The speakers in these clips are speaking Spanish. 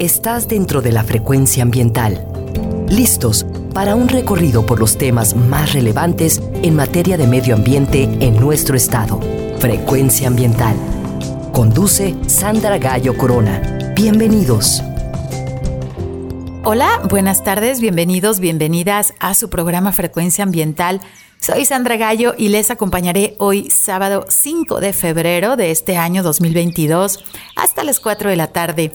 Estás dentro de la frecuencia ambiental. Listos para un recorrido por los temas más relevantes en materia de medio ambiente en nuestro estado. Frecuencia ambiental. Conduce Sandra Gallo Corona. Bienvenidos. Hola, buenas tardes, bienvenidos, bienvenidas a su programa Frecuencia Ambiental. Soy Sandra Gallo y les acompañaré hoy sábado 5 de febrero de este año 2022 hasta las 4 de la tarde.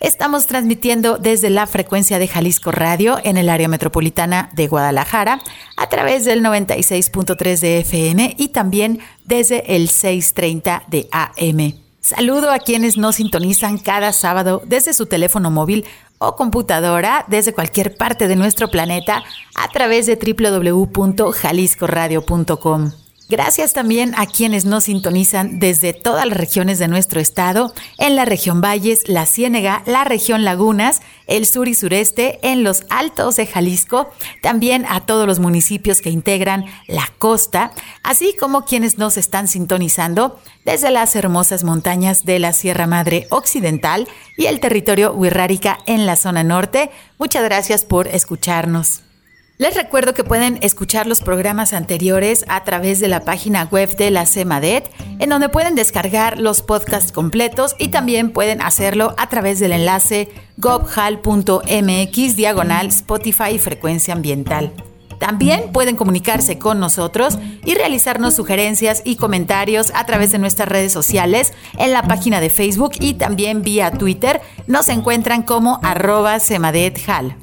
Estamos transmitiendo desde la frecuencia de Jalisco Radio en el área metropolitana de Guadalajara a través del 96.3 de FM y también desde el 630 de AM. Saludo a quienes nos sintonizan cada sábado desde su teléfono móvil o computadora desde cualquier parte de nuestro planeta a través de www.jaliscoradio.com. Gracias también a quienes nos sintonizan desde todas las regiones de nuestro estado, en la región Valles, la Ciénega, la región Lagunas, el sur y sureste, en los altos de Jalisco, también a todos los municipios que integran la costa, así como quienes nos están sintonizando desde las hermosas montañas de la Sierra Madre Occidental y el territorio Huirrárica en la zona norte. Muchas gracias por escucharnos. Les recuerdo que pueden escuchar los programas anteriores a través de la página web de la CEMADET, en donde pueden descargar los podcasts completos y también pueden hacerlo a través del enlace gobhal.mx diagonal Spotify frecuencia ambiental. También pueden comunicarse con nosotros y realizarnos sugerencias y comentarios a través de nuestras redes sociales, en la página de Facebook y también vía Twitter. Nos encuentran como arroba semadethal.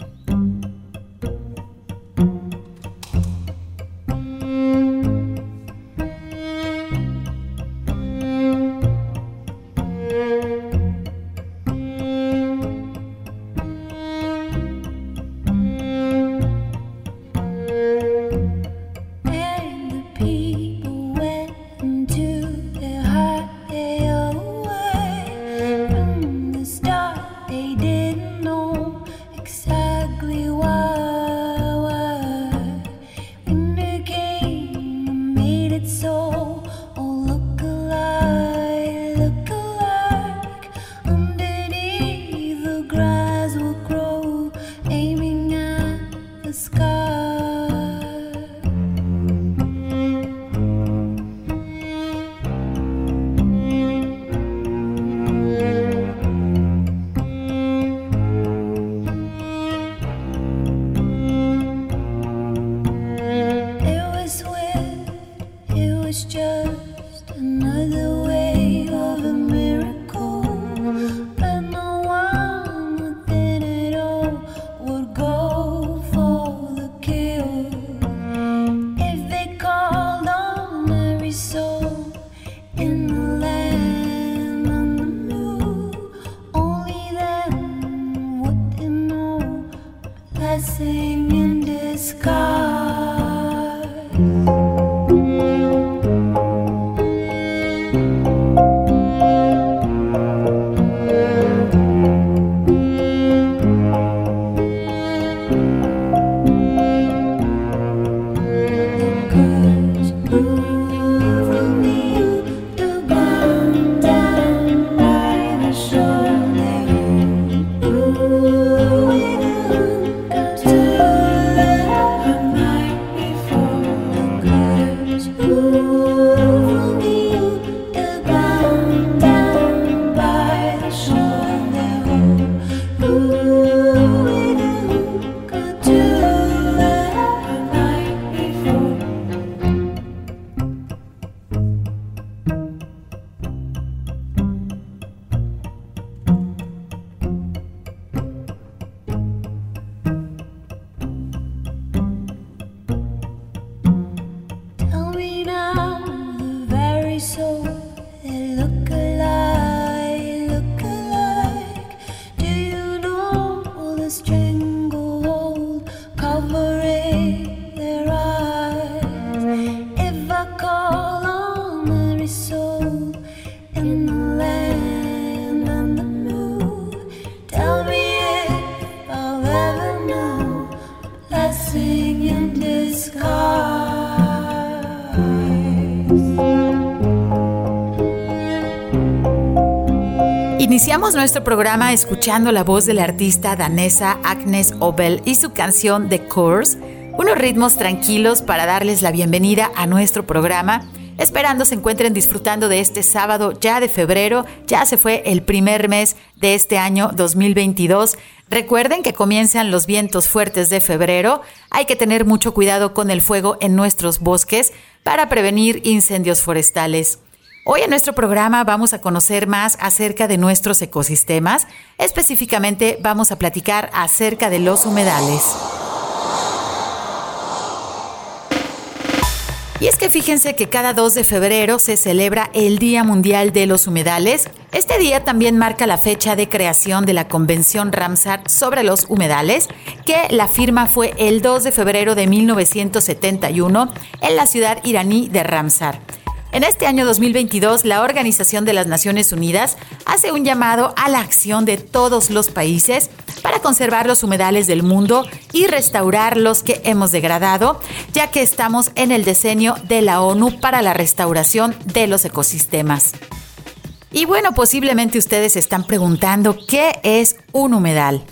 Iniciamos nuestro programa escuchando la voz de la artista danesa Agnes Obel y su canción The Course, unos ritmos tranquilos para darles la bienvenida a nuestro programa Esperando se encuentren disfrutando de este sábado ya de febrero, ya se fue el primer mes de este año 2022. Recuerden que comienzan los vientos fuertes de febrero, hay que tener mucho cuidado con el fuego en nuestros bosques para prevenir incendios forestales. Hoy en nuestro programa vamos a conocer más acerca de nuestros ecosistemas, específicamente vamos a platicar acerca de los humedales. Y es que fíjense que cada 2 de febrero se celebra el Día Mundial de los Humedales. Este día también marca la fecha de creación de la Convención Ramsar sobre los humedales, que la firma fue el 2 de febrero de 1971 en la ciudad iraní de Ramsar. En este año 2022, la Organización de las Naciones Unidas hace un llamado a la acción de todos los países para conservar los humedales del mundo y restaurar los que hemos degradado, ya que estamos en el diseño de la ONU para la restauración de los ecosistemas. Y bueno, posiblemente ustedes están preguntando qué es un humedal.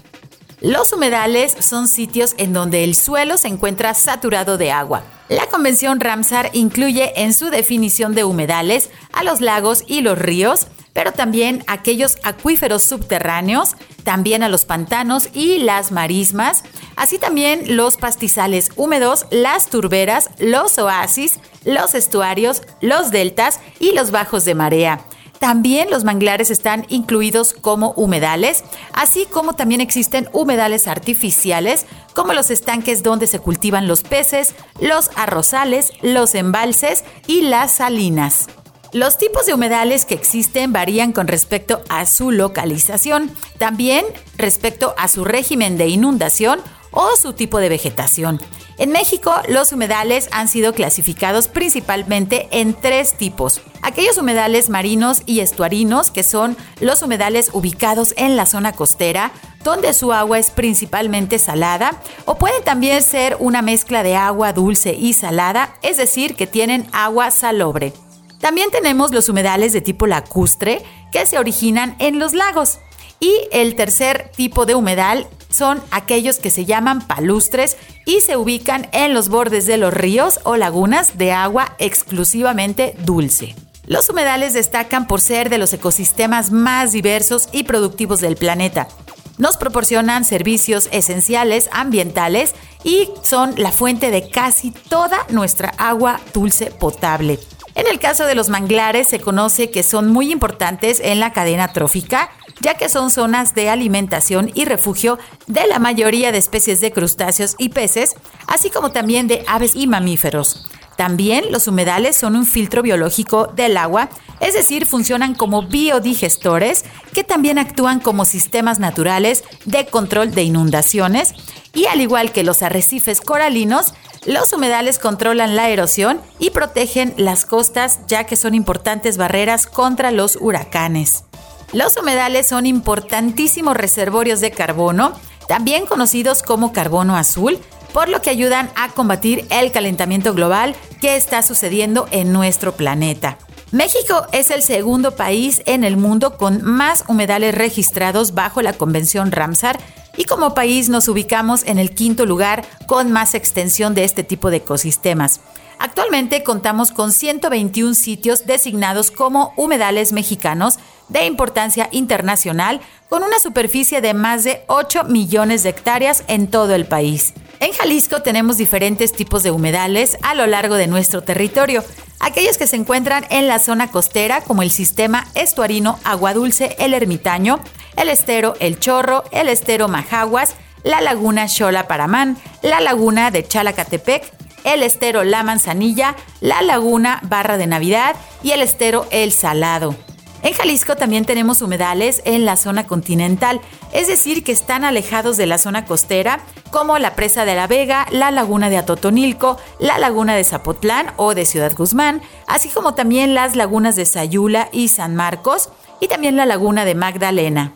Los humedales son sitios en donde el suelo se encuentra saturado de agua. La Convención Ramsar incluye en su definición de humedales a los lagos y los ríos, pero también aquellos acuíferos subterráneos, también a los pantanos y las marismas, así también los pastizales húmedos, las turberas, los oasis, los estuarios, los deltas y los bajos de marea. También los manglares están incluidos como humedales, así como también existen humedales artificiales, como los estanques donde se cultivan los peces, los arrozales, los embalses y las salinas. Los tipos de humedales que existen varían con respecto a su localización, también respecto a su régimen de inundación o su tipo de vegetación. En México, los humedales han sido clasificados principalmente en tres tipos. Aquellos humedales marinos y estuarinos, que son los humedales ubicados en la zona costera, donde su agua es principalmente salada, o pueden también ser una mezcla de agua dulce y salada, es decir, que tienen agua salobre. También tenemos los humedales de tipo lacustre, que se originan en los lagos. Y el tercer tipo de humedal son aquellos que se llaman palustres y se ubican en los bordes de los ríos o lagunas de agua exclusivamente dulce. Los humedales destacan por ser de los ecosistemas más diversos y productivos del planeta. Nos proporcionan servicios esenciales ambientales y son la fuente de casi toda nuestra agua dulce potable. En el caso de los manglares se conoce que son muy importantes en la cadena trófica ya que son zonas de alimentación y refugio de la mayoría de especies de crustáceos y peces, así como también de aves y mamíferos. También los humedales son un filtro biológico del agua, es decir, funcionan como biodigestores que también actúan como sistemas naturales de control de inundaciones y al igual que los arrecifes coralinos, los humedales controlan la erosión y protegen las costas ya que son importantes barreras contra los huracanes. Los humedales son importantísimos reservorios de carbono, también conocidos como carbono azul, por lo que ayudan a combatir el calentamiento global que está sucediendo en nuestro planeta. México es el segundo país en el mundo con más humedales registrados bajo la Convención Ramsar y como país nos ubicamos en el quinto lugar con más extensión de este tipo de ecosistemas. Actualmente contamos con 121 sitios designados como humedales mexicanos de importancia internacional con una superficie de más de 8 millones de hectáreas en todo el país. En Jalisco tenemos diferentes tipos de humedales a lo largo de nuestro territorio. Aquellos que se encuentran en la zona costera como el sistema estuarino Agua Dulce El Ermitaño, el estero El Chorro, el estero Majaguas, la laguna Xola Paramán, la laguna de Chalacatepec, el estero La Manzanilla, la laguna Barra de Navidad y el estero El Salado. En Jalisco también tenemos humedales en la zona continental, es decir, que están alejados de la zona costera, como la presa de la Vega, la laguna de Atotonilco, la laguna de Zapotlán o de Ciudad Guzmán, así como también las lagunas de Sayula y San Marcos, y también la laguna de Magdalena.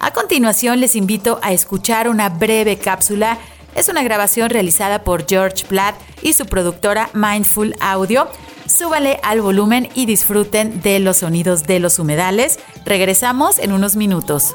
A continuación les invito a escuchar una breve cápsula. Es una grabación realizada por George Platt y su productora Mindful Audio súbale al volumen y disfruten de los sonidos de los humedales. Regresamos en unos minutos.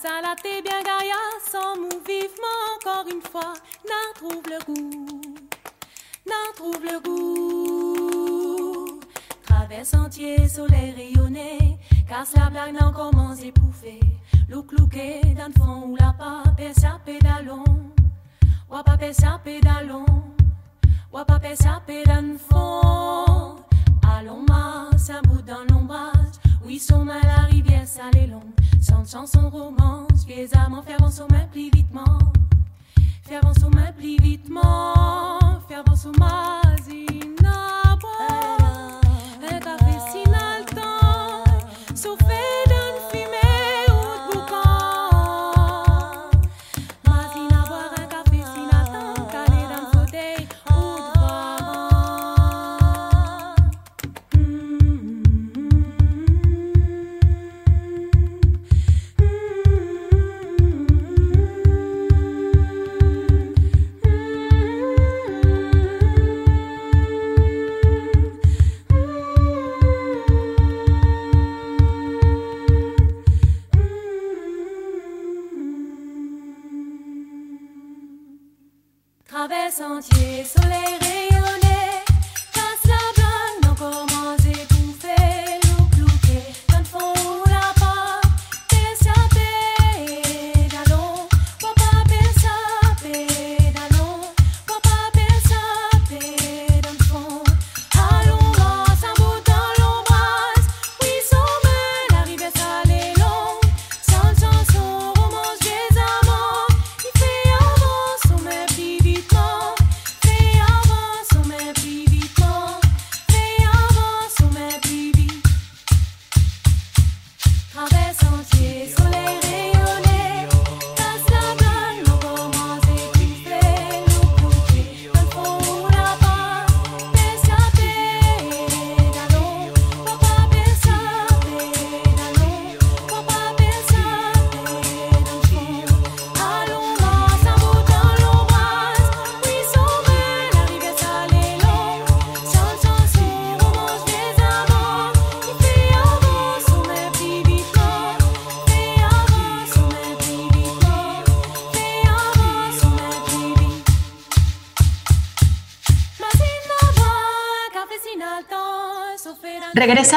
Ça là, t'es bien gaïa, sans mou vivement encore une fois, n'en trouve le goût, n'en trouve le goût. Traverse entier, soleil rayonné, casse la blague, n'en commence épouffer, look looké, dans le fond ou la pas, sa pédalon, ou pas sa pédalon, ou pas sa pédalon. Fond, allons masse, un bout dans l'ombrage, Ruisson à la rivière, ça les longue. Sans chanson romance, vieux amants, fervent sur ma plie vitement. Fervent sur ma plie vitement. Fervent sur ma zinabo. Sentier, soleil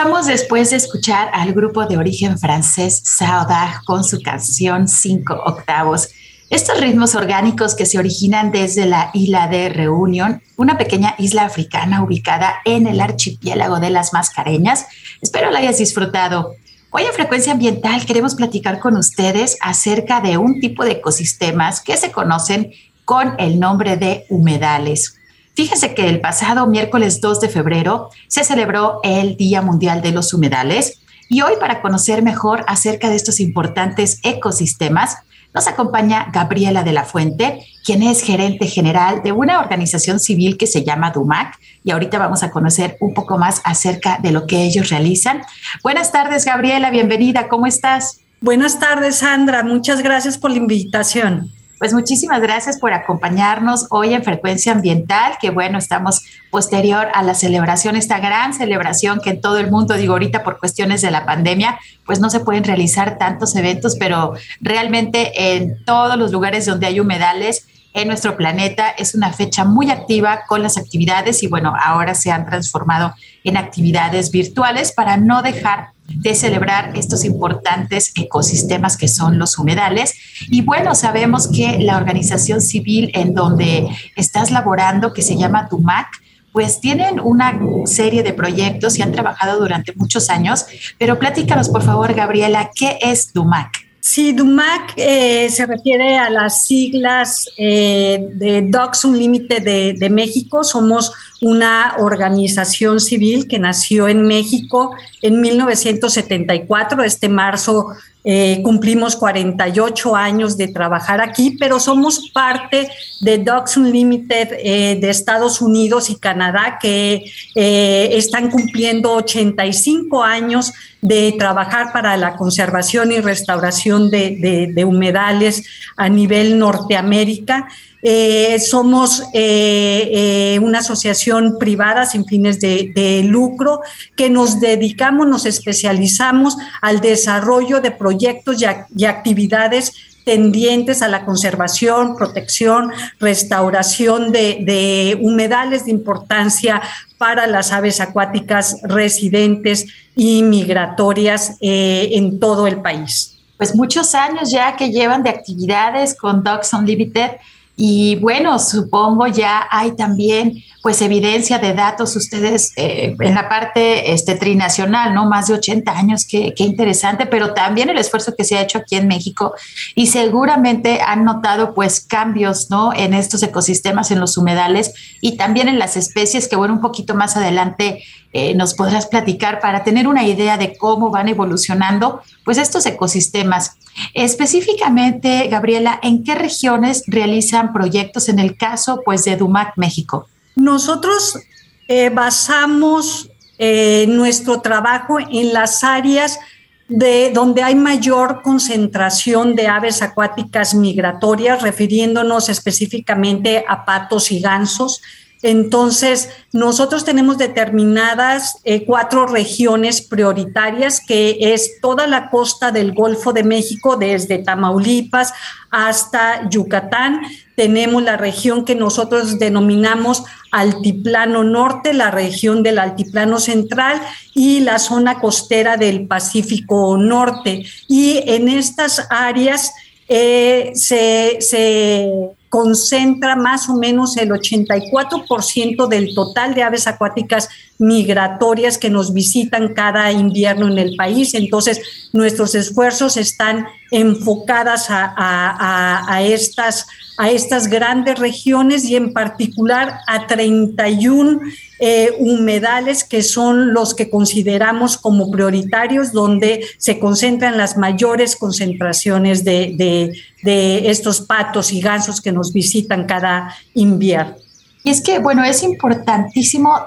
Después de escuchar al grupo de origen francés Saudade con su canción Cinco Octavos. Estos ritmos orgánicos que se originan desde la isla de Reunión, una pequeña isla africana ubicada en el archipiélago de las Mascareñas. Espero la hayas disfrutado. Hoy en Frecuencia Ambiental queremos platicar con ustedes acerca de un tipo de ecosistemas que se conocen con el nombre de humedales. Fíjese que el pasado miércoles 2 de febrero se celebró el Día Mundial de los Humedales y hoy para conocer mejor acerca de estos importantes ecosistemas nos acompaña Gabriela de la Fuente, quien es gerente general de una organización civil que se llama DUMAC. Y ahorita vamos a conocer un poco más acerca de lo que ellos realizan. Buenas tardes, Gabriela, bienvenida. ¿Cómo estás? Buenas tardes, Sandra. Muchas gracias por la invitación. Pues muchísimas gracias por acompañarnos hoy en Frecuencia Ambiental, que bueno, estamos posterior a la celebración, esta gran celebración que en todo el mundo, digo ahorita por cuestiones de la pandemia, pues no se pueden realizar tantos eventos, pero realmente en todos los lugares donde hay humedales, en nuestro planeta. Es una fecha muy activa con las actividades y bueno, ahora se han transformado en actividades virtuales para no dejar de celebrar estos importantes ecosistemas que son los humedales. Y bueno, sabemos que la organización civil en donde estás laborando, que se llama TUMAC, pues tienen una serie de proyectos y han trabajado durante muchos años, pero platícanos por favor, Gabriela, ¿qué es TUMAC? Sí, DUMAC eh, se refiere a las siglas eh, de Docs Unlimited de, de, México. Somos una organización civil que nació en México en 1974. Este marzo eh, cumplimos 48 años de trabajar aquí, pero somos parte de Docs Unlimited eh, de Estados Unidos y Canadá, que eh, están cumpliendo 85 años de trabajar para la conservación y restauración de, de humedales a nivel Norteamérica. Eh, somos eh, eh, una asociación privada sin fines de, lucro que nos dedicamos, nos especializamos al desarrollo de proyectos y, actividades tendientes a la conservación, protección, restauración de, humedales de importancia para las aves acuáticas residentes y migratorias en todo el país. Pues muchos años ya que llevan de actividades con Dogs Unlimited y bueno, supongo ya hay también pues evidencia de datos ustedes eh, en la parte este, trinacional, ¿no? Más de 80 años, qué, interesante, pero también el esfuerzo que se ha hecho aquí en México y seguramente han notado pues cambios, ¿no? En estos ecosistemas, en los humedales y también en las especies que bueno, un poquito más adelante eh, nos podrás platicar para tener una idea de cómo van evolucionando pues estos ecosistemas. Específicamente, Gabriela, ¿en qué regiones realizan proyectos en el caso pues de Dumac México? Nosotros eh, basamos eh, nuestro trabajo en las áreas de donde hay mayor concentración de aves acuáticas migratorias, refiriéndonos específicamente a patos y gansos. Entonces, nosotros tenemos determinadas eh, cuatro regiones prioritarias, que es toda la costa del Golfo de México, desde Tamaulipas hasta Yucatán. Tenemos la región que nosotros denominamos Altiplano Norte, la región del Altiplano Central y la zona costera del Pacífico Norte. Y en estas áreas eh, se, se concentra más o menos el 84% del total de aves acuáticas migratorias que nos visitan cada invierno en el país. Entonces, nuestros esfuerzos están enfocadas a, estas, a estas grandes regiones y en particular a 31 eh, humedales que son los que consideramos como prioritarios, donde se concentran las mayores concentraciones de, de estos patos y gansos que nos visitan cada invierno. Y es que, bueno, es importantísimo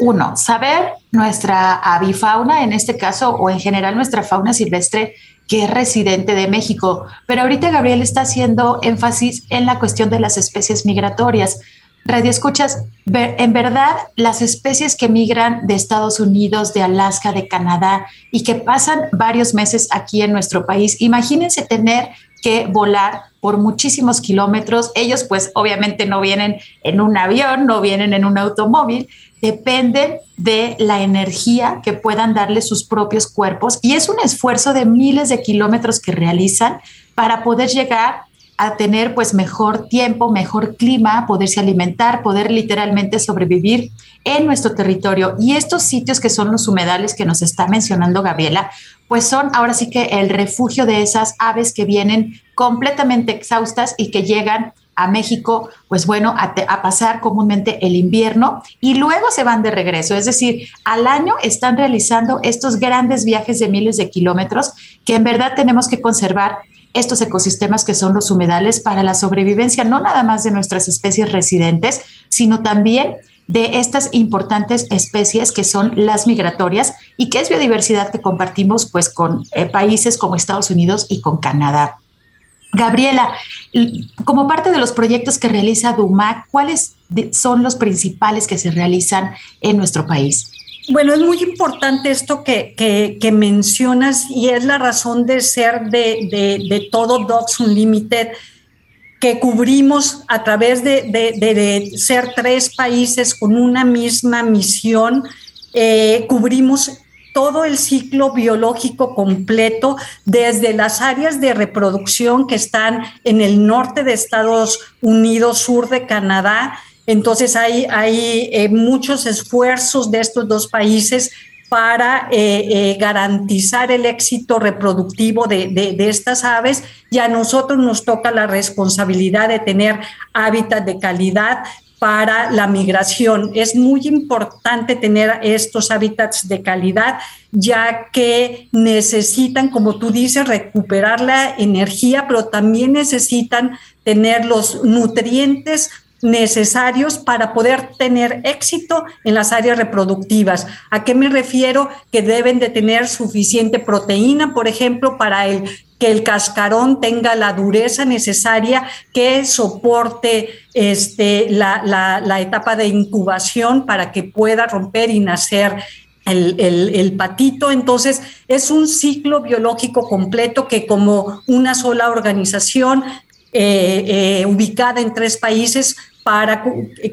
uno, saber nuestra avifauna, en este caso, o en general nuestra fauna silvestre, que es residente de México. Pero ahorita Gabriel está haciendo énfasis en la cuestión de las especies migratorias. Radio Escuchas, en verdad, las especies que migran de Estados Unidos, de Alaska, de Canadá y que pasan varios meses aquí en nuestro país, imagínense tener que volar por muchísimos kilómetros. Ellos pues obviamente no vienen en un avión, no vienen en un automóvil, dependen de la energía que puedan darle sus propios cuerpos. Y es un esfuerzo de miles de kilómetros que realizan para poder llegar a tener pues mejor tiempo, mejor clima, poderse alimentar, poder literalmente sobrevivir en nuestro territorio. Y estos sitios que son los humedales que nos está mencionando Gabriela, pues son ahora sí que el refugio de esas aves que vienen completamente exhaustas y que llegan a México, pues bueno, a, pasar comúnmente el invierno y luego se van de regreso. Es decir, al año están realizando estos grandes viajes de miles de kilómetros que en verdad tenemos que conservar estos ecosistemas que son los humedales para la sobrevivencia no nada más de nuestras especies residentes, sino también de estas importantes especies que son las migratorias y que es biodiversidad que compartimos pues con eh, países como Estados Unidos y con Canadá. Gabriela, como parte de los proyectos que realiza DUMAC, ¿cuáles son los principales que se realizan en nuestro país? Bueno, es muy importante esto que, que, mencionas y es la razón de ser de, de, todo Docs Unlimited, que cubrimos a través de, ser tres países con una misma misión, eh, cubrimos todo el ciclo biológico completo, desde las áreas de reproducción que están en el norte de Estados Unidos, sur de Canadá, entonces hay, hay eh, muchos esfuerzos de estos dos países para eh, eh, garantizar el éxito reproductivo de, de, estas aves y a nosotros nos toca la responsabilidad de tener hábitat de calidad para la migración. Es muy importante tener estos hábitats de calidad, ya que necesitan, como tú dices, recuperar la energía, pero también necesitan tener los nutrientes necesarios para poder tener éxito en las áreas reproductivas. ¿A qué me refiero? Que deben de tener suficiente proteína, por ejemplo, para el, que el cascarón tenga la dureza necesaria que soporte este, la, etapa de incubación para que pueda romper y nacer el, el, patito. Entonces, es un ciclo biológico completo que como una sola organización eh, eh, ubicada en tres países para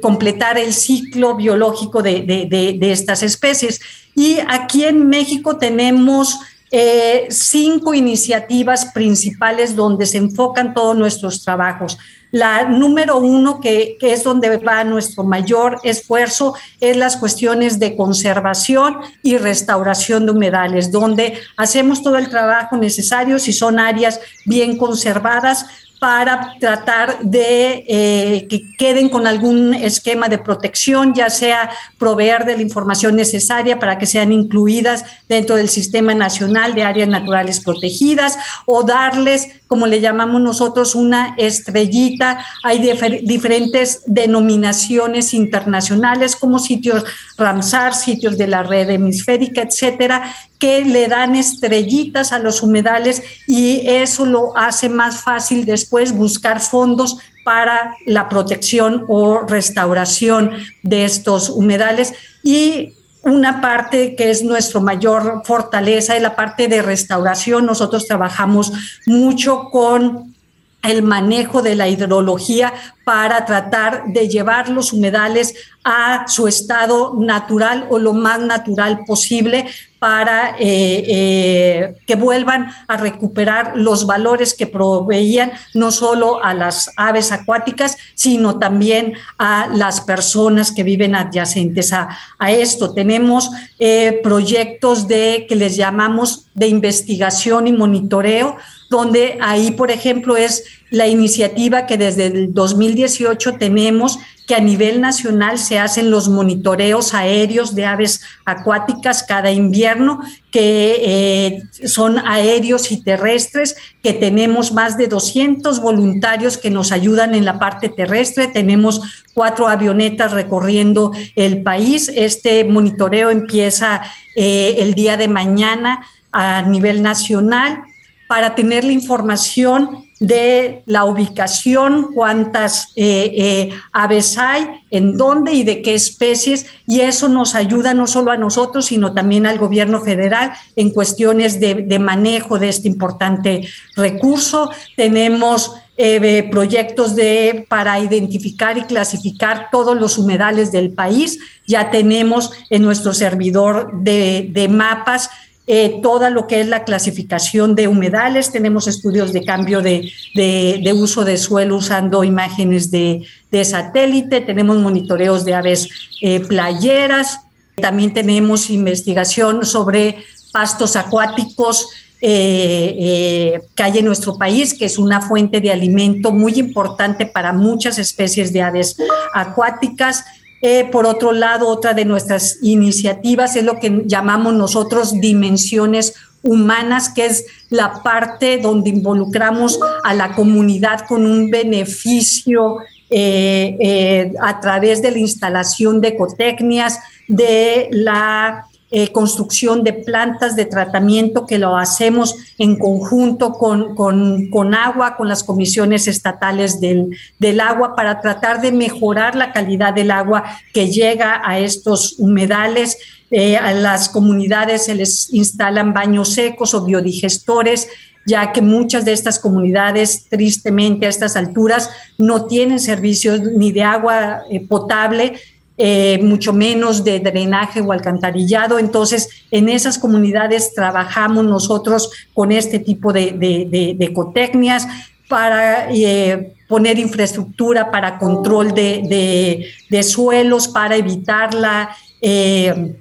completar el ciclo biológico de, estas especies. Y aquí en México tenemos eh, cinco iniciativas principales donde se enfocan todos nuestros trabajos. La número uno, que, que, es donde va nuestro mayor esfuerzo, es las cuestiones de conservación y restauración de humedales, donde hacemos todo el trabajo necesario si son áreas bien conservadas para tratar de eh, que queden con algún esquema de protección, ya sea proveer de la información necesaria para que sean incluidas dentro del Sistema Nacional de Áreas Naturales Protegidas o darles como le llamamos nosotros, una estrellita. Hay diferentes denominaciones internacionales como sitios Ramsar, sitios de la red hemisférica, etcétera, que le dan estrellitas a los humedales y eso lo hace más fácil después buscar fondos para la protección o restauración de estos humedales. Y una parte que es nuestra mayor fortaleza es la parte de restauración. Nosotros trabajamos mucho con el manejo de la hidrología para tratar de llevar los humedales a su estado natural o lo más natural posible para eh, eh, que vuelvan a recuperar los valores que proveían no solo a las aves acuáticas, sino también a las personas que viven adyacentes a, esto. Tenemos eh, proyectos de que les llamamos de investigación y monitoreo, donde ahí, por ejemplo, es la iniciativa que desde el 2018 tenemos que a nivel nacional se hacen los monitoreos aéreos de aves acuáticas cada invierno, que eh, son aéreos y terrestres, que tenemos más de 200 voluntarios que nos ayudan en la parte terrestre, tenemos cuatro avionetas recorriendo el país. Este monitoreo empieza eh, el día de mañana a nivel nacional para tener la información de la ubicación, cuántas eh, eh, aves hay, en dónde y de qué especies, y eso nos ayuda no solo a nosotros, sino también al gobierno federal en cuestiones de, manejo de este importante recurso. Tenemos eh, proyectos de, para identificar y clasificar todos los humedales del país. Ya tenemos en nuestro servidor de, de mapas eh, todo lo que es la clasificación de humedales, tenemos estudios de cambio de, uso de suelo usando imágenes de, satélite, tenemos monitoreos de aves eh, playeras, también tenemos investigación sobre pastos acuáticos eh, que hay en nuestro país, que es una fuente de alimento muy importante para muchas especies de aves acuáticas. Eh, por otro lado, otra de nuestras iniciativas es lo que llamamos nosotros dimensiones humanas, que es la parte donde involucramos a la comunidad con un beneficio eh, eh, a través de la instalación de ecotecnias, de la eh, construcción de plantas de tratamiento que lo hacemos en conjunto con, con, agua, con las comisiones estatales del, del, agua, para tratar de mejorar la calidad del agua que llega a estos humedales. Eh, a las comunidades se les instalan baños secos o biodigestores ya que muchas de estas comunidades, tristemente a estas alturas, no tienen servicios ni de agua eh, potable, eh, mucho menos de drenaje o alcantarillado. Entonces, en esas comunidades trabajamos nosotros con este tipo de, de, ecotecnias para eh, poner infraestructura para control de, suelos, para evitar la eh,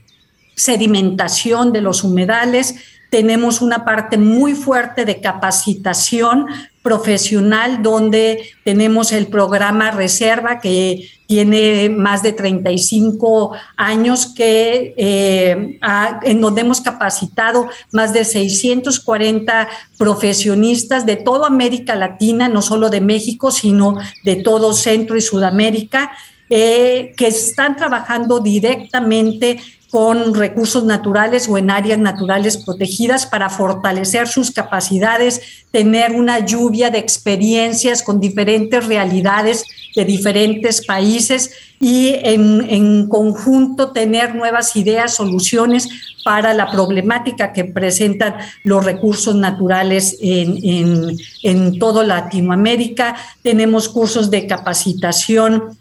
sedimentación de los humedales. Tenemos una parte muy fuerte de capacitación profesional donde tenemos el programa Reserva que tiene más de 35 años que eh, en donde hemos capacitado más de 640 profesionistas de toda América Latina, no solo de México, sino de todo Centro y Sudamérica, eh, que están trabajando directamente con recursos naturales o en áreas naturales protegidas para fortalecer sus capacidades, tener una lluvia de experiencias con diferentes realidades de diferentes países y en, conjunto tener nuevas ideas, soluciones para la problemática que presentan los recursos naturales en, en, en Latinoamérica. Tenemos cursos de capacitación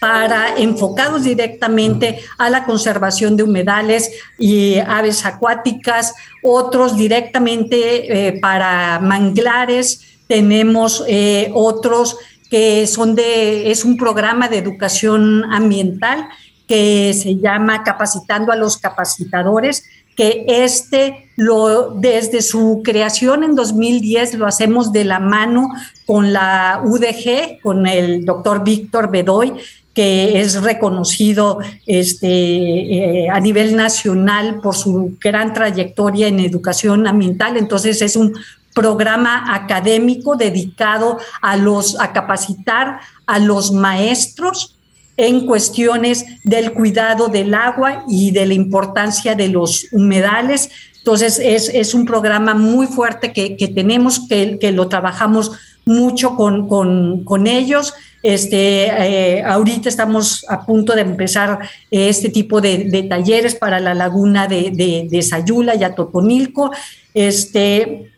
para enfocados directamente a la conservación de humedales y aves acuáticas, otros directamente eh, para manglares, tenemos eh, otros que son de, es un programa de educación ambiental que se llama Capacitando a los Capacitadores, que este lo desde su creación en 2010 lo hacemos de la mano con la UDG, con el doctor Víctor Bedoy, que es reconocido este, eh, a nivel nacional por su gran trayectoria en educación ambiental. Entonces es un programa académico dedicado a, los, a capacitar a los maestros en cuestiones del cuidado del agua y de la importancia de los humedales. Entonces es, es un programa muy fuerte que, que tenemos, que, que, lo trabajamos mucho con, con, con ellos. Este, eh, ahorita estamos a punto de empezar eh, este tipo de, talleres para la laguna de, de, Sayula y Atotonilco. Este,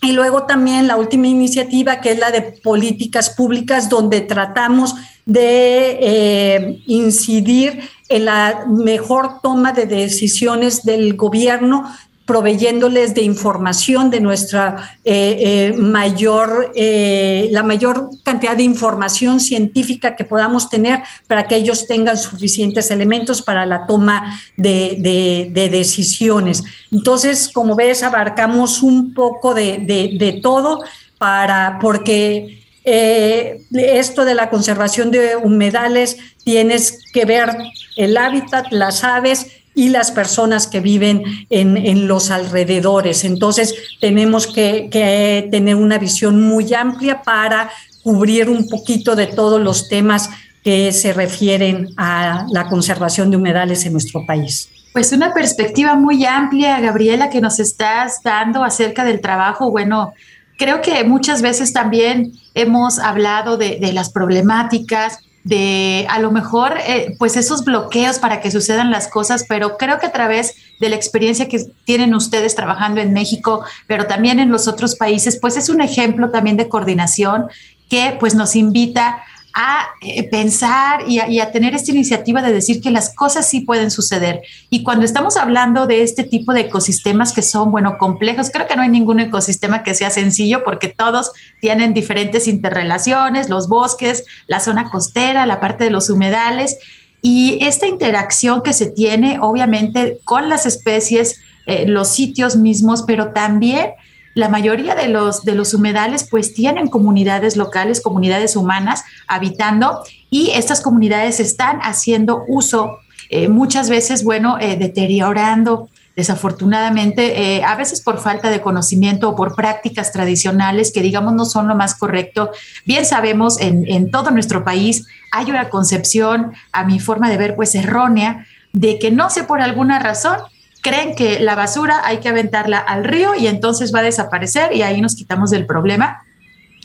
y luego también la última iniciativa, que es la de políticas públicas, donde tratamos de eh, incidir en la mejor toma de decisiones del gobierno proveyéndoles de información de nuestra eh, eh, mayor, eh, la mayor cantidad de información científica que podamos tener para que ellos tengan suficientes elementos para la toma de, decisiones. Entonces, como ves, abarcamos un poco de, de todo para, porque esto de la conservación de humedales tienes que ver el hábitat, las aves, y las personas que viven en, los alrededores. Entonces, tenemos que, tener una visión muy amplia para cubrir un poquito de todos los temas que se refieren a la conservación de humedales en nuestro país. Pues una perspectiva muy amplia, Gabriela, que nos estás dando acerca del trabajo, bueno, creo que muchas veces también hemos hablado de, las problemáticas, de a lo mejor eh, pues esos bloqueos para que sucedan las cosas, pero creo que a través de la experiencia que tienen ustedes trabajando en México, pero también en los otros países, pues es un ejemplo también de coordinación que pues nos invita a eh, pensar y a, tener esta iniciativa de decir que las cosas sí pueden suceder. Y cuando estamos hablando de este tipo de ecosistemas que son, bueno, complejos, creo que no hay ningún ecosistema que sea sencillo porque todos tienen diferentes interrelaciones, los bosques, la zona costera, la parte de los humedales. Y esta interacción que se tiene, obviamente, con las especies, eh, los sitios mismos, pero también la mayoría de los, de los humedales pues tienen comunidades locales, comunidades humanas habitando y estas comunidades están haciendo uso eh, muchas veces, bueno, eh, deteriorando desafortunadamente, eh, a veces por falta de conocimiento o por prácticas tradicionales que digamos no son lo más correcto. Bien sabemos, en, en todo nuestro país hay una concepción, a mi forma de ver, pues errónea, de que no sé por alguna razón creen que la basura hay que aventarla al río y entonces va a desaparecer y ahí nos quitamos del problema.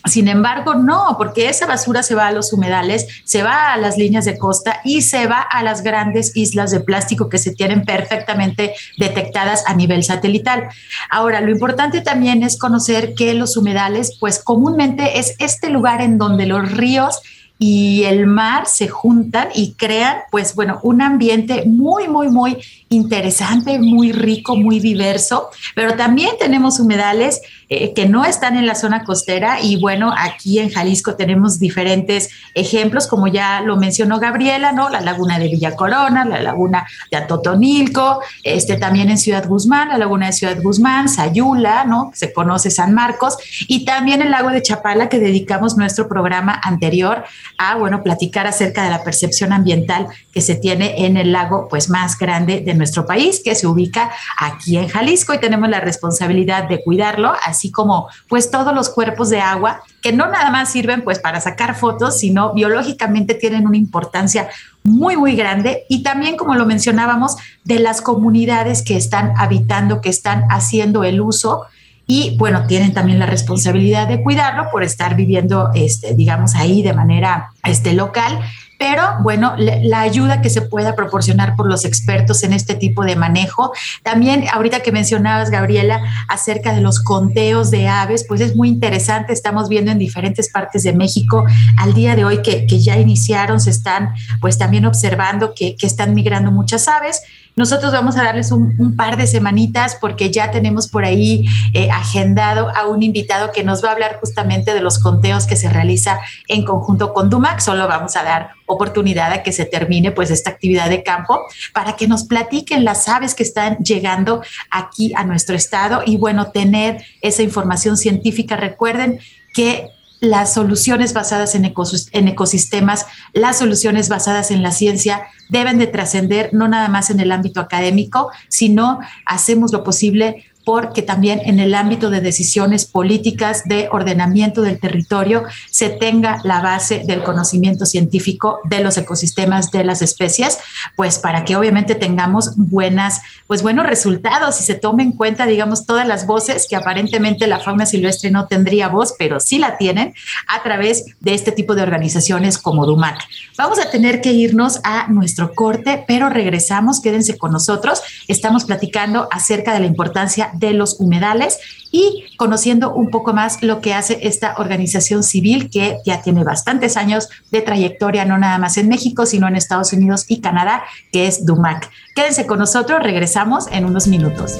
Sin embargo, no, porque esa basura se va a los humedales, se va a las líneas de costa y se va a las grandes islas de plástico que se tienen perfectamente detectadas a nivel satelital. Ahora, lo importante también es conocer que los humedales, pues comúnmente es este lugar en donde los ríos y el mar se juntan y crean, pues bueno, un ambiente muy, muy, muy interesante, muy rico, muy diverso, pero también tenemos humedales eh, que no están en la zona costera y bueno, aquí en Jalisco tenemos diferentes ejemplos, como ya lo mencionó Gabriela, ¿no? La laguna de Villa Corona, la laguna de Atotonilco, este también en Ciudad Guzmán, la laguna de Ciudad Guzmán, Sayula, ¿no? Se conoce San Marcos y también el lago de Chapala que dedicamos nuestro programa anterior a, bueno, platicar acerca de la percepción ambiental que se tiene en el lago pues más grande de nuestro país, que se ubica aquí en Jalisco y tenemos la responsabilidad de cuidarlo, así como pues todos los cuerpos de agua que no nada más sirven pues para sacar fotos, sino biológicamente tienen una importancia muy, muy grande. Y también, como lo mencionábamos, de las comunidades que están habitando, que están haciendo el uso y bueno, tienen también la responsabilidad de cuidarlo por estar viviendo, este, digamos, ahí de manera este, local pero bueno, la ayuda que se pueda proporcionar por los expertos en este tipo de manejo. También ahorita que mencionabas, Gabriela, acerca de los conteos de aves, pues es muy interesante, estamos viendo en diferentes partes de México al día de hoy que, ya iniciaron, se están pues también observando que, que están migrando muchas aves. Nosotros vamos a darles un, par de semanitas porque ya tenemos por ahí eh, agendado a un invitado que nos va a hablar justamente de los conteos que se realiza en conjunto con Dumac. Solo vamos a dar oportunidad a que se termine pues esta actividad de campo para que nos platiquen las aves que están llegando aquí a nuestro estado y bueno, tener esa información científica. Recuerden que las soluciones basadas en, ecosistemas, las soluciones basadas en la ciencia deben de trascender no nada más en el ámbito académico, sino hacemos lo posible porque también en el ámbito de decisiones políticas de ordenamiento del territorio se tenga la base del conocimiento científico de los ecosistemas de las especies, pues para que obviamente tengamos buenas, pues buenos resultados y se tome en cuenta, digamos, todas las voces que aparentemente la fauna silvestre no tendría voz, pero sí la tienen a través de este tipo de organizaciones como DUMAC. Vamos a tener que irnos a nuestro corte, pero regresamos, quédense con nosotros. Estamos platicando acerca de la importancia de los humedales y conociendo un poco más lo que hace esta organización civil que ya tiene bastantes años de trayectoria, no nada más en México, sino en Estados Unidos y Canadá, que es DUMAC. Quédense con nosotros, regresamos en unos minutos.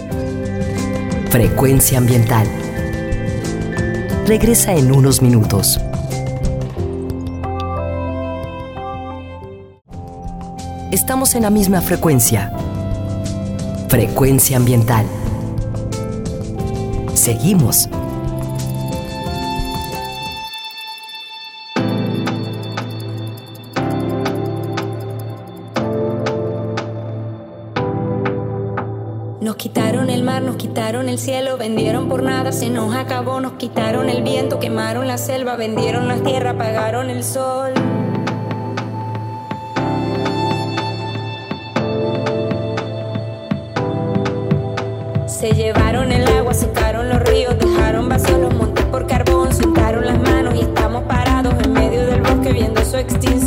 Frecuencia ambiental. Regresa en unos minutos. Estamos en la misma frecuencia. Frecuencia ambiental. Seguimos. Nos quitaron el mar, nos quitaron el cielo, vendieron por nada, se nos acabó, nos quitaron el viento, quemaron la selva, vendieron la tierra, apagaron el sol. Se llevaron el agua, secaron los ríos, dejaron vacíos los montes por carbón, soltaron las manos y estamos parados en medio del bosque viendo su extinción.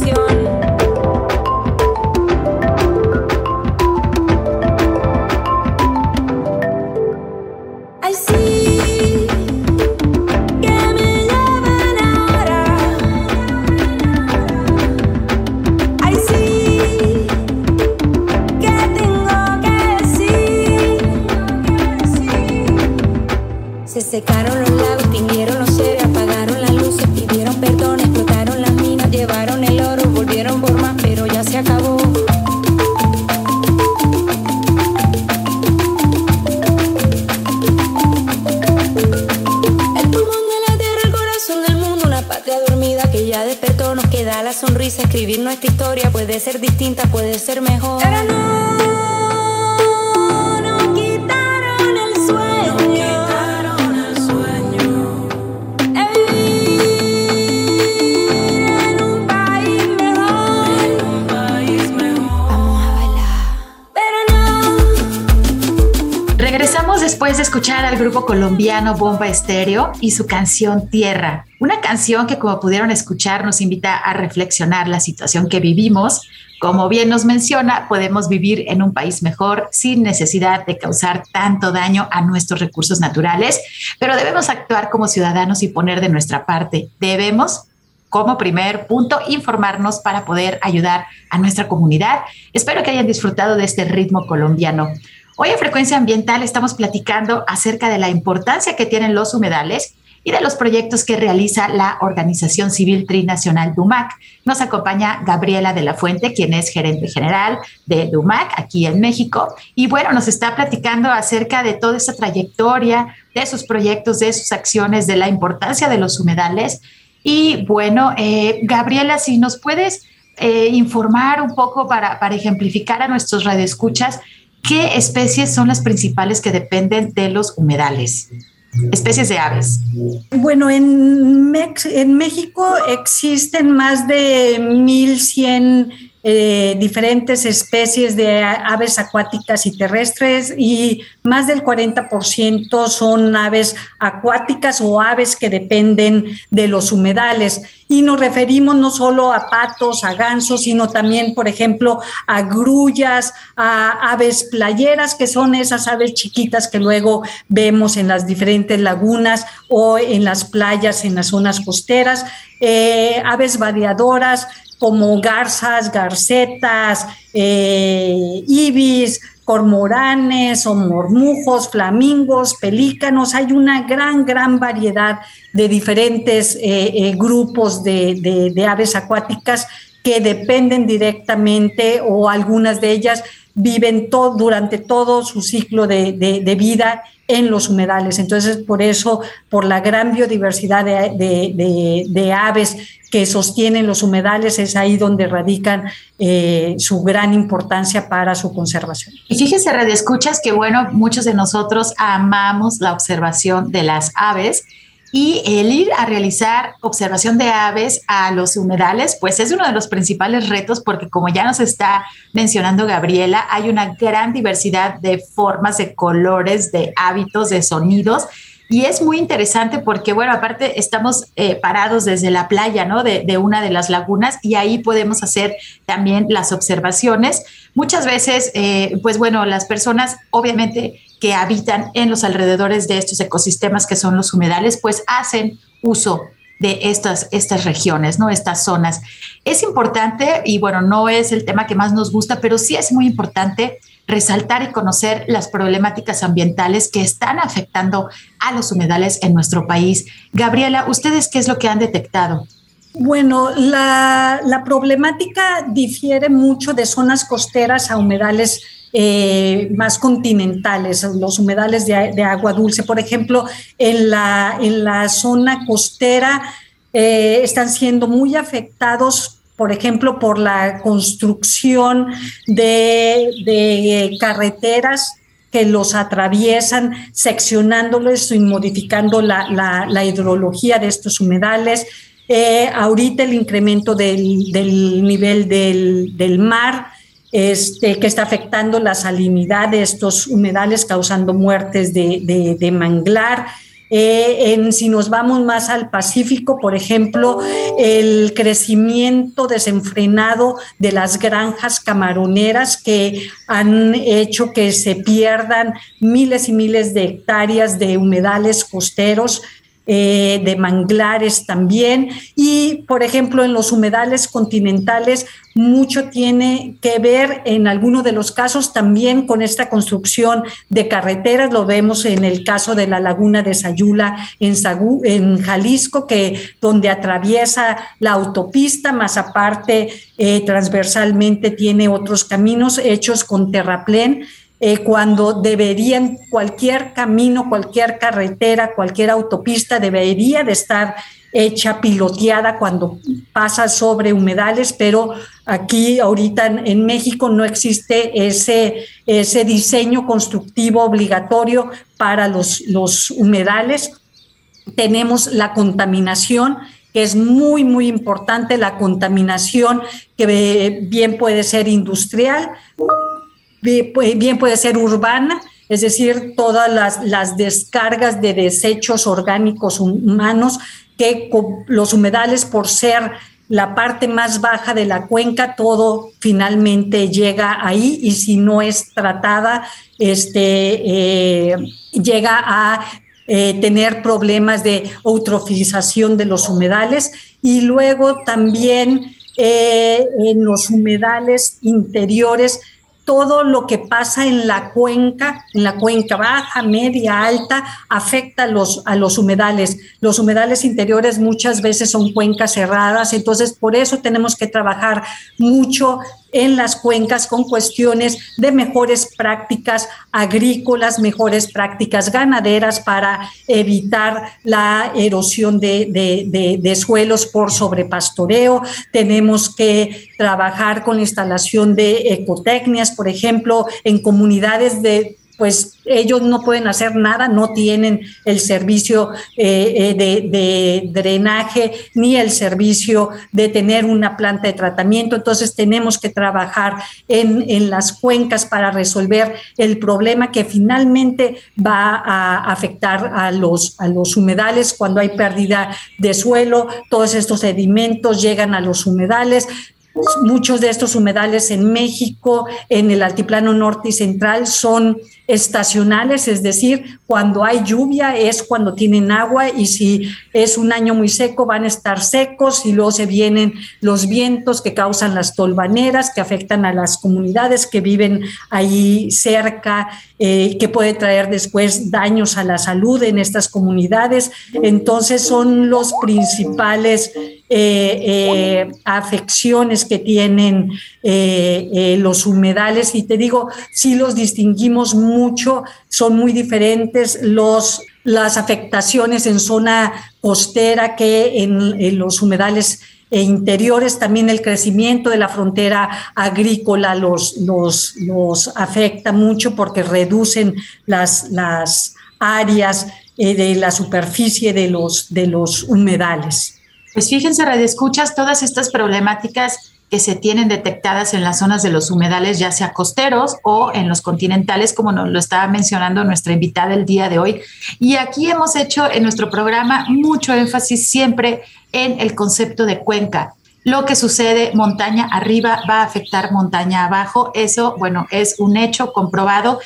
Que ya despertó, nos queda la sonrisa, escribir nuestra historia puede ser distinta, puede ser mejor. Pero no. nos quitaron el sueño. En un país mejor. Vamos a bailar. Pero no. Regresamos después de escuchar al grupo colombiano Bomba Estéreo y su canción Tierra. Una canción que como pudieron escuchar nos invita a reflexionar la situación que vivimos. Como bien nos menciona, podemos vivir en un país mejor sin necesidad de causar tanto daño a nuestros recursos naturales, pero debemos actuar como ciudadanos y poner de nuestra parte. Debemos como primer punto, informarnos para poder ayudar a nuestra comunidad. Espero que hayan disfrutado de este ritmo colombiano. Hoy en Frecuencia Ambiental estamos platicando acerca de la importancia que tienen los humedales y de los proyectos que realiza la Organización Civil Trinacional DUMAC. Nos acompaña Gabriela de la Fuente, quien es gerente general de DUMAC aquí en México. Y bueno, nos está platicando acerca de toda esa trayectoria, de sus proyectos, de sus acciones, de la importancia de los humedales. Y bueno, eh, Gabriela, si nos puedes eh, informar un poco para, para ejemplificar a nuestros radioescuchas qué especies son las principales que dependen de los humedales. Especies de aves. Bueno, en, en México existen más de 1100 eh, diferentes especies de aves acuáticas y terrestres y más del 40% son aves acuáticas o aves que dependen de los humedales. Y nos referimos no solo a patos, a gansos, sino también, por ejemplo, a grullas, a aves playeras, que son esas aves chiquitas que luego vemos en las diferentes lagunas o en las playas, en las zonas costeras, eh, aves variadoras como garzas, garcetas, eh, ibis, cormoranes o mormujos, flamingos, pelícanos. Hay una gran, gran variedad de diferentes eh, eh, grupos de, aves acuáticas que dependen directamente o algunas de ellas viven to- durante todo su ciclo de, de- de vida en los humedales. Entonces, por eso, por la gran biodiversidad de, de- aves que sostienen los humedales, es ahí donde radican eh, su gran importancia para su conservación. Y fíjense, Radio Escuchas, que bueno, muchos de nosotros amamos la observación de las aves y el ir a realizar observación de aves a los humedales, pues es uno de los principales retos porque como ya nos está mencionando Gabriela, hay una gran diversidad de formas, de colores, de hábitos, de sonidos. Y es muy interesante porque, bueno, aparte estamos eh, parados desde la playa, ¿no? De, de, una de las lagunas y ahí podemos hacer también las observaciones. Muchas veces, eh, pues bueno, las personas obviamente que habitan en los alrededores de estos ecosistemas que son los humedales, pues hacen uso de estas, estas regiones, ¿no? Estas zonas. Es importante, y bueno, no es el tema que más nos gusta, pero sí es muy importante resaltar y conocer las problemáticas ambientales que están afectando a los humedales en nuestro país. Gabriela, ¿ustedes qué es lo que han detectado? Bueno, la, problemática difiere mucho de zonas costeras a humedales eh, más continentales, los humedales de, de, agua dulce. Por ejemplo, en la, en la zona costera eh, están siendo muy afectados, por ejemplo, por la construcción de, de carreteras que los atraviesan, seccionándolos y modificando la, la, la hidrología de estos humedales. Eh, ahorita el incremento del, nivel del, mar, este, que está afectando la salinidad de estos humedales, causando muertes de, manglar. Eh, si nos vamos más al Pacífico, por ejemplo, el crecimiento desenfrenado de las granjas camaroneras que han hecho que se pierdan miles y miles de hectáreas de humedales costeros eh, de manglares también. Y, por ejemplo, en los humedales continentales, mucho tiene que ver en algunos de los casos también con esta construcción de carreteras. Lo vemos en el caso de la laguna de Sayula en, Jalisco, que donde atraviesa la autopista, más aparte eh, transversalmente tiene otros caminos hechos con terraplén eh, cuando deberían cualquier camino, cualquier carretera, cualquier autopista debería de estar hecha piloteada cuando pasa sobre humedales, pero aquí ahorita en, México no existe ese, ese diseño constructivo obligatorio para los, los humedales. Tenemos la contaminación que es muy, muy importante, la contaminación que bien puede ser industrial, bien puede ser urbana, es decir, todas las, descargas de desechos orgánicos humanos que los humedales, por ser la parte más baja de la cuenca, todo finalmente llega ahí y si no es tratada, este, eh, llega a eh, tener problemas de eutrofización de los humedales y luego también eh, en los humedales interiores todo lo que pasa en la cuenca, en la cuenca baja, media, alta, afecta a los, a los humedales. Los humedales interiores muchas veces son cuencas cerradas, entonces por eso tenemos que trabajar mucho en las cuencas con cuestiones de mejores prácticas agrícolas, mejores prácticas ganaderas para evitar la erosión de, suelos por sobrepastoreo. Tenemos que trabajar con la instalación de ecotecnias, por ejemplo, en comunidades de pues ellos no pueden hacer nada, no tienen el servicio eh, eh, de, drenaje ni el servicio de tener una planta de tratamiento. Entonces tenemos que trabajar en, en, las cuencas para resolver el problema que finalmente va a afectar a los, a los humedales cuando hay pérdida de suelo. Todos estos sedimentos llegan a los humedales, Muchos de estos humedales en México, en el altiplano norte y central, son estacionales, es decir, cuando hay lluvia es cuando tienen agua y si es un año muy seco van a estar secos y luego se vienen los vientos que causan las tolvaneras, que afectan a las comunidades que viven ahí cerca, eh, que puede traer después daños a la salud en estas comunidades. Entonces son los principales eh, eh, afecciones que tienen los humedales y te digo, si los distinguimos mucho, son muy diferentes los, las afectaciones en zona costera que en, los humedales interiores, también el crecimiento de la frontera agrícola los, los, los afecta mucho porque reducen las, las áreas eh, de la superficie de los, de los humedales. Pues fíjense, escuchas todas estas problemáticas que se tienen detectadas en las zonas de los humedales, ya sea costeros o en los continentales, como nos lo estaba mencionando nuestra invitada el día de hoy. Y aquí hemos hecho en nuestro programa mucho énfasis siempre en el concepto de cuenca. Lo que sucede montaña arriba va a afectar montaña abajo. Eso, bueno, es un hecho comprobado.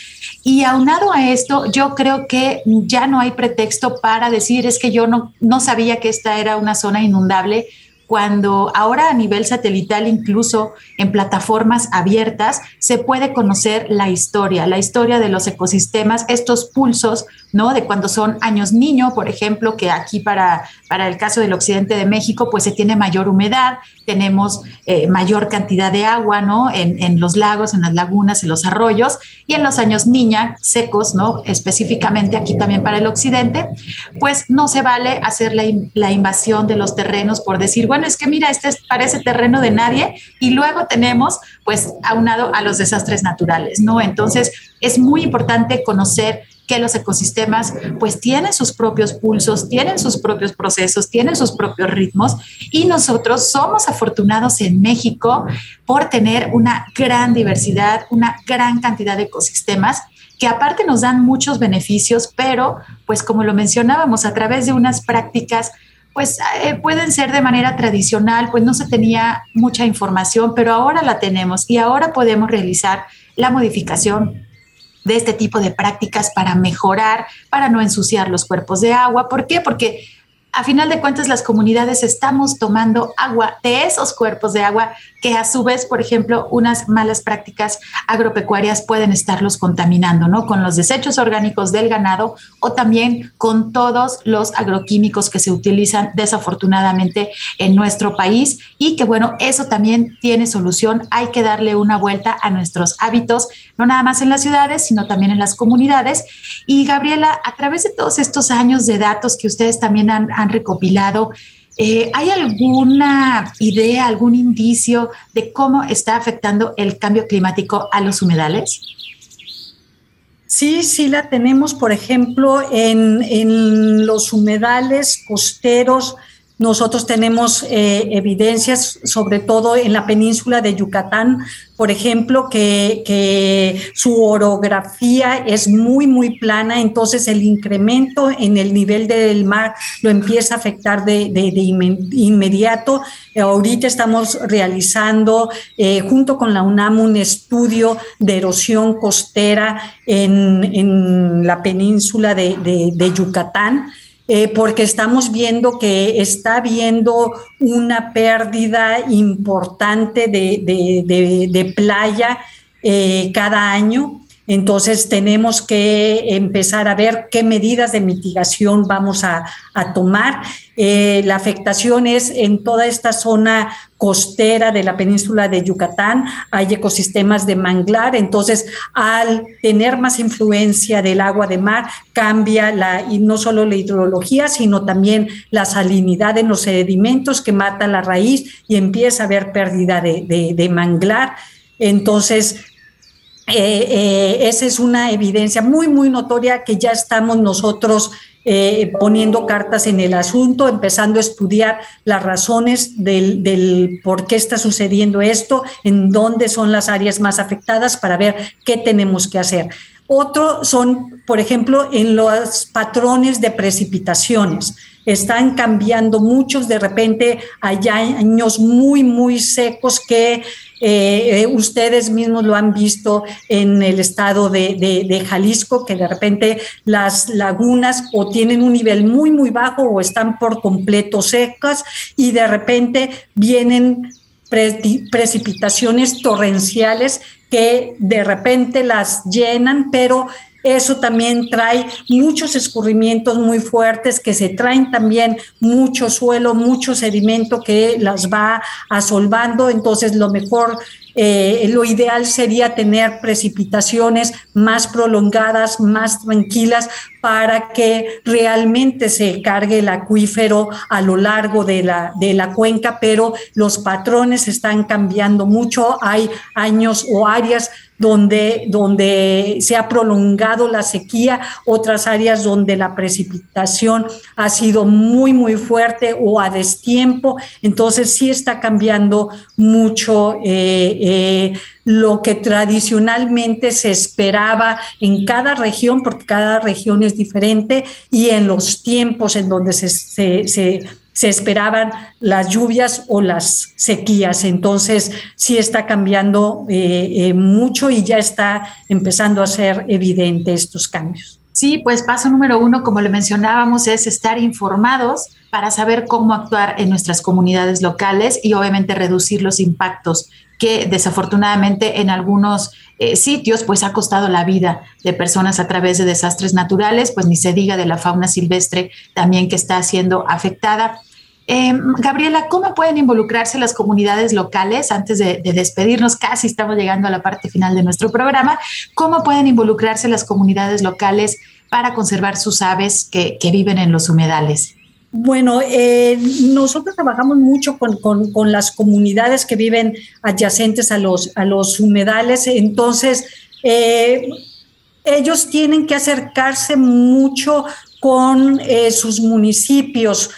Y aunado a esto, yo creo que ya no hay pretexto para decir es que yo no, no sabía que esta era una zona inundable cuando ahora a nivel satelital, incluso en plataformas abiertas, se puede conocer la historia, la historia de los ecosistemas, estos pulsos, ¿no? De cuando son años niño, por ejemplo, que aquí para, para el caso del occidente de México, pues se tiene mayor humedad, tenemos eh, mayor cantidad de agua, ¿no? En, en, los lagos, en las lagunas, en los arroyos, y en los años niña, secos, ¿no? Específicamente aquí también para el occidente, pues no se vale hacer la, la invasión de los terrenos por decir, bueno, es que mira, este parece terreno de nadie y luego tenemos pues aunado a los desastres naturales, ¿no? Entonces es muy importante conocer que los ecosistemas pues tienen sus propios pulsos, tienen sus propios procesos, tienen sus propios ritmos y nosotros somos afortunados en México por tener una gran diversidad, una gran cantidad de ecosistemas que aparte nos dan muchos beneficios, pero pues como lo mencionábamos, a través de unas prácticas pues eh, pueden ser de manera tradicional, pues no se tenía mucha información, pero ahora la tenemos y ahora podemos realizar la modificación de este tipo de prácticas para mejorar, para no ensuciar los cuerpos de agua. ¿Por qué? Porque a final de cuentas las comunidades estamos tomando agua de esos cuerpos de agua que a su vez, por ejemplo, unas malas prácticas agropecuarias pueden estarlos contaminando, ¿no? Con los desechos orgánicos del ganado o también con todos los agroquímicos que se utilizan desafortunadamente en nuestro país y que bueno, eso también tiene solución. Hay que darle una vuelta a nuestros hábitos, no nada más en las ciudades, sino también en las comunidades. Y Gabriela, a través de todos estos años de datos que ustedes también han, recopilado, eh, ¿Hay alguna idea, algún indicio de cómo está afectando el cambio climático a los humedales? Sí, sí la tenemos, por ejemplo, en, en los humedales costeros nosotros tenemos eh, evidencias, sobre todo en la península de Yucatán, por ejemplo, que, su orografía es muy, muy plana, entonces el incremento en el nivel del mar lo empieza a afectar de, inmediato. Ahorita estamos realizando, eh, junto con la UNAM, un estudio de erosión costera en, la península de Yucatán. Eh, porque estamos viendo que está habiendo una pérdida importante de, playa eh, cada año. Entonces tenemos que empezar a ver qué medidas de mitigación vamos a, tomar. Eh, la afectación es en toda esta zona costera de la península de Yucatán, hay ecosistemas de manglar, entonces al tener más influencia del agua de mar, cambia la, y no solo la hidrología, sino también la salinidad en los sedimentos que mata la raíz y empieza a haber pérdida de, de manglar. Entonces, eh, eh, esa es una evidencia muy, muy notoria que ya estamos nosotros eh, poniendo cartas en el asunto, empezando a estudiar las razones del, por qué está sucediendo esto, en dónde son las áreas más afectadas para ver qué tenemos que hacer. Otro son, por ejemplo, en los patrones de precipitaciones. Están cambiando muchos, de repente hay años muy, muy secos que eh, ustedes mismos lo han visto en el estado de, Jalisco, que de repente las lagunas o tienen un nivel muy, muy bajo o están por completo secas y de repente vienen precipitaciones torrenciales que de repente las llenan, pero eso también trae muchos escurrimientos muy fuertes que se traen también mucho suelo, mucho sedimento que las va asolvando. Entonces, lo mejor eh, lo ideal sería tener precipitaciones más prolongadas, más tranquilas, para que realmente se cargue el acuífero a lo largo de la, de la cuenca, pero los patrones están cambiando mucho. Hay años o áreas donde, donde se ha prolongado la sequía, otras áreas donde la precipitación ha sido muy, muy fuerte o a destiempo. Entonces sí está cambiando mucho eh, eh, lo que tradicionalmente se esperaba en cada región, porque cada región es diferente, y en los tiempos en donde se, se se esperaban las lluvias o las sequías. Entonces sí está cambiando eh, eh, mucho y ya está empezando a ser evidente estos cambios. Sí, pues paso número uno, como le mencionábamos, es estar informados para saber cómo actuar en nuestras comunidades locales y obviamente reducir los impactos que desafortunadamente en algunos eh, sitios pues ha costado la vida de personas a través de desastres naturales, pues ni se diga de la fauna silvestre también que está siendo afectada. Em, Gabriela, ¿cómo pueden involucrarse las comunidades locales? Antes de, despedirnos, casi estamos llegando a la parte final de nuestro programa. ¿Cómo pueden involucrarse las comunidades locales para conservar sus aves que, viven en los humedales? Bueno, eh, nosotros trabajamos mucho con, las comunidades que viven adyacentes a los, a los humedales, entonces eh, ellos tienen que acercarse mucho con eh, sus municipios.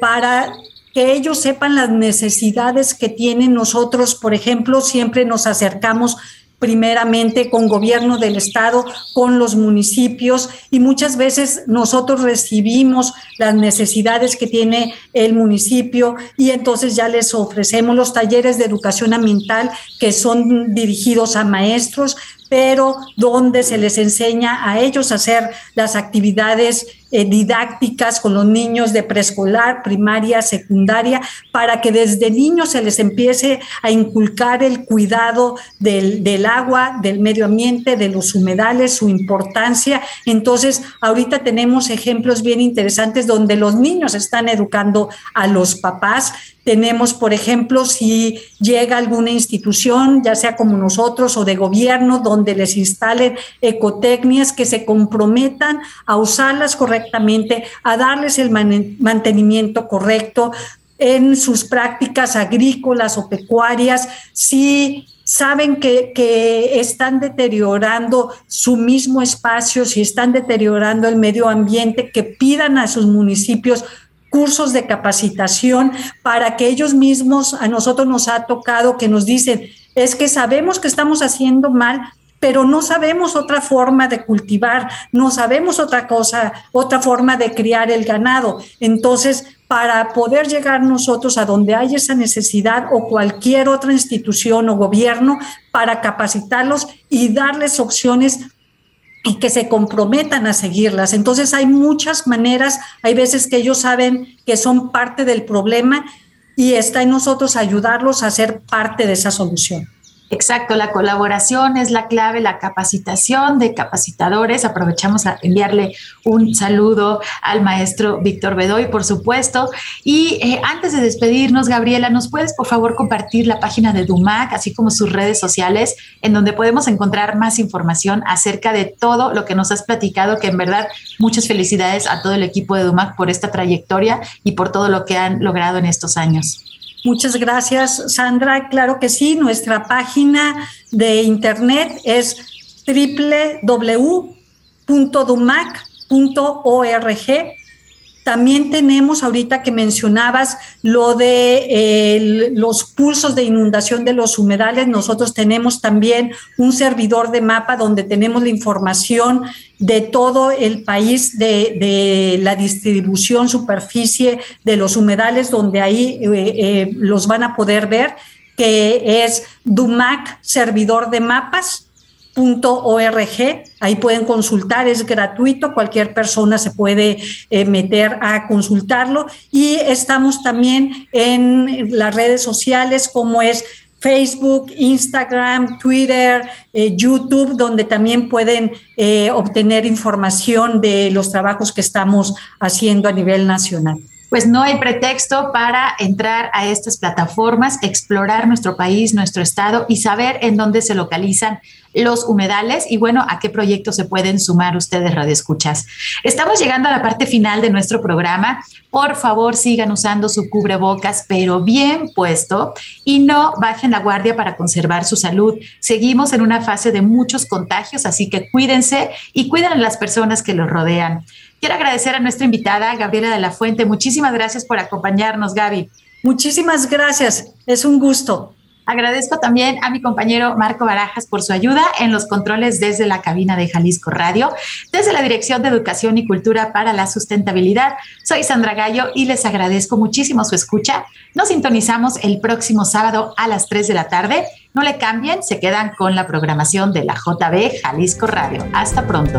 Para que ellos sepan las necesidades que tienen nosotros. Por ejemplo, siempre nos acercamos primeramente con gobierno del estado, con los municipios y muchas veces nosotros recibimos las necesidades que tiene el municipio y entonces ya les ofrecemos los talleres de educación ambiental que son dirigidos a maestros, pero donde se les enseña a ellos hacer las actividades eh, didácticas con los niños de preescolar, primaria, secundaria, para que desde niños se les empiece a inculcar el cuidado del, del agua, del medio ambiente, de los humedales, su importancia. Entonces, ahorita tenemos ejemplos bien interesantes donde los niños están educando a los papás tenemos, por ejemplo, si llega alguna institución, ya sea como nosotros o de gobierno, donde les instalen ecotecnias que se comprometan a usarlas correctamente, a darles el mantenimiento correcto en sus prácticas agrícolas o pecuarias, si saben que, que, están deteriorando su mismo espacio, si están deteriorando el medio ambiente, que pidan a sus municipios cursos de capacitación para que ellos mismos, a nosotros nos ha tocado que nos dicen, es que sabemos que estamos haciendo mal, pero no sabemos otra forma de cultivar, no sabemos otra cosa, otra forma de criar el ganado. Entonces, para poder llegar nosotros a donde hay esa necesidad o cualquier otra institución o gobierno para capacitarlos y darles opciones y que se comprometan a seguirlas. Entonces hay muchas maneras, hay veces que ellos saben que son parte del problema y está en nosotros ayudarlos a ser parte de esa solución. Exacto, la colaboración es la clave, la capacitación de capacitadores. Aprovechamos a enviarle un saludo al maestro Víctor Bedoy, por supuesto. Y eh, antes de despedirnos, Gabriela, ¿nos puedes por favor compartir la página de Dumac, así como sus redes sociales, en donde podemos encontrar más información acerca de todo lo que nos has platicado? Que en verdad, muchas felicidades a todo el equipo de Dumac por esta trayectoria y por todo lo que han logrado en estos años. Muchas gracias, Sandra. Claro que sí, nuestra página de internet es www.dumac.org también tenemos ahorita que mencionabas lo de los pulsos de inundación de los humedales. Nosotros tenemos también un servidor de mapa donde tenemos la información de todo el país, de, la distribución, superficie de los humedales, donde ahí eh, eh, los van a poder ver, que es DUMAC, servidor de mapas .org, ahí pueden consultar, es gratuito, cualquier persona se puede eh, meter a consultarlo. Y estamos también en las redes sociales como es Facebook, Instagram, Twitter, eh, YouTube, donde también pueden eh, obtener información de los trabajos que estamos haciendo a nivel nacional pues no hay pretexto para entrar a estas plataformas, explorar nuestro país, nuestro estado y saber en dónde se localizan los humedales y bueno, a qué proyectos se pueden sumar ustedes, Radio Escuchas. Estamos llegando a la parte final de nuestro programa. Por favor, sigan usando su cubrebocas, pero bien puesto y no bajen la guardia para conservar su salud. Seguimos en una fase de muchos contagios, así que cuídense y cuiden a las personas que los rodean. Quiero agradecer a nuestra invitada, Gabriela de la Fuente. Muchísimas gracias por acompañarnos, Gaby. Muchísimas gracias. Es un gusto. Agradezco también a mi compañero Marco Barajas por su ayuda en los controles desde la cabina de Jalisco Radio, desde la Dirección de Educación y Cultura para la Sustentabilidad. Soy Sandra Gallo y les agradezco muchísimo su escucha. Nos sintonizamos el próximo sábado a las 3 de la tarde. No le cambien, se quedan con la programación de la JB Jalisco Radio. Hasta pronto.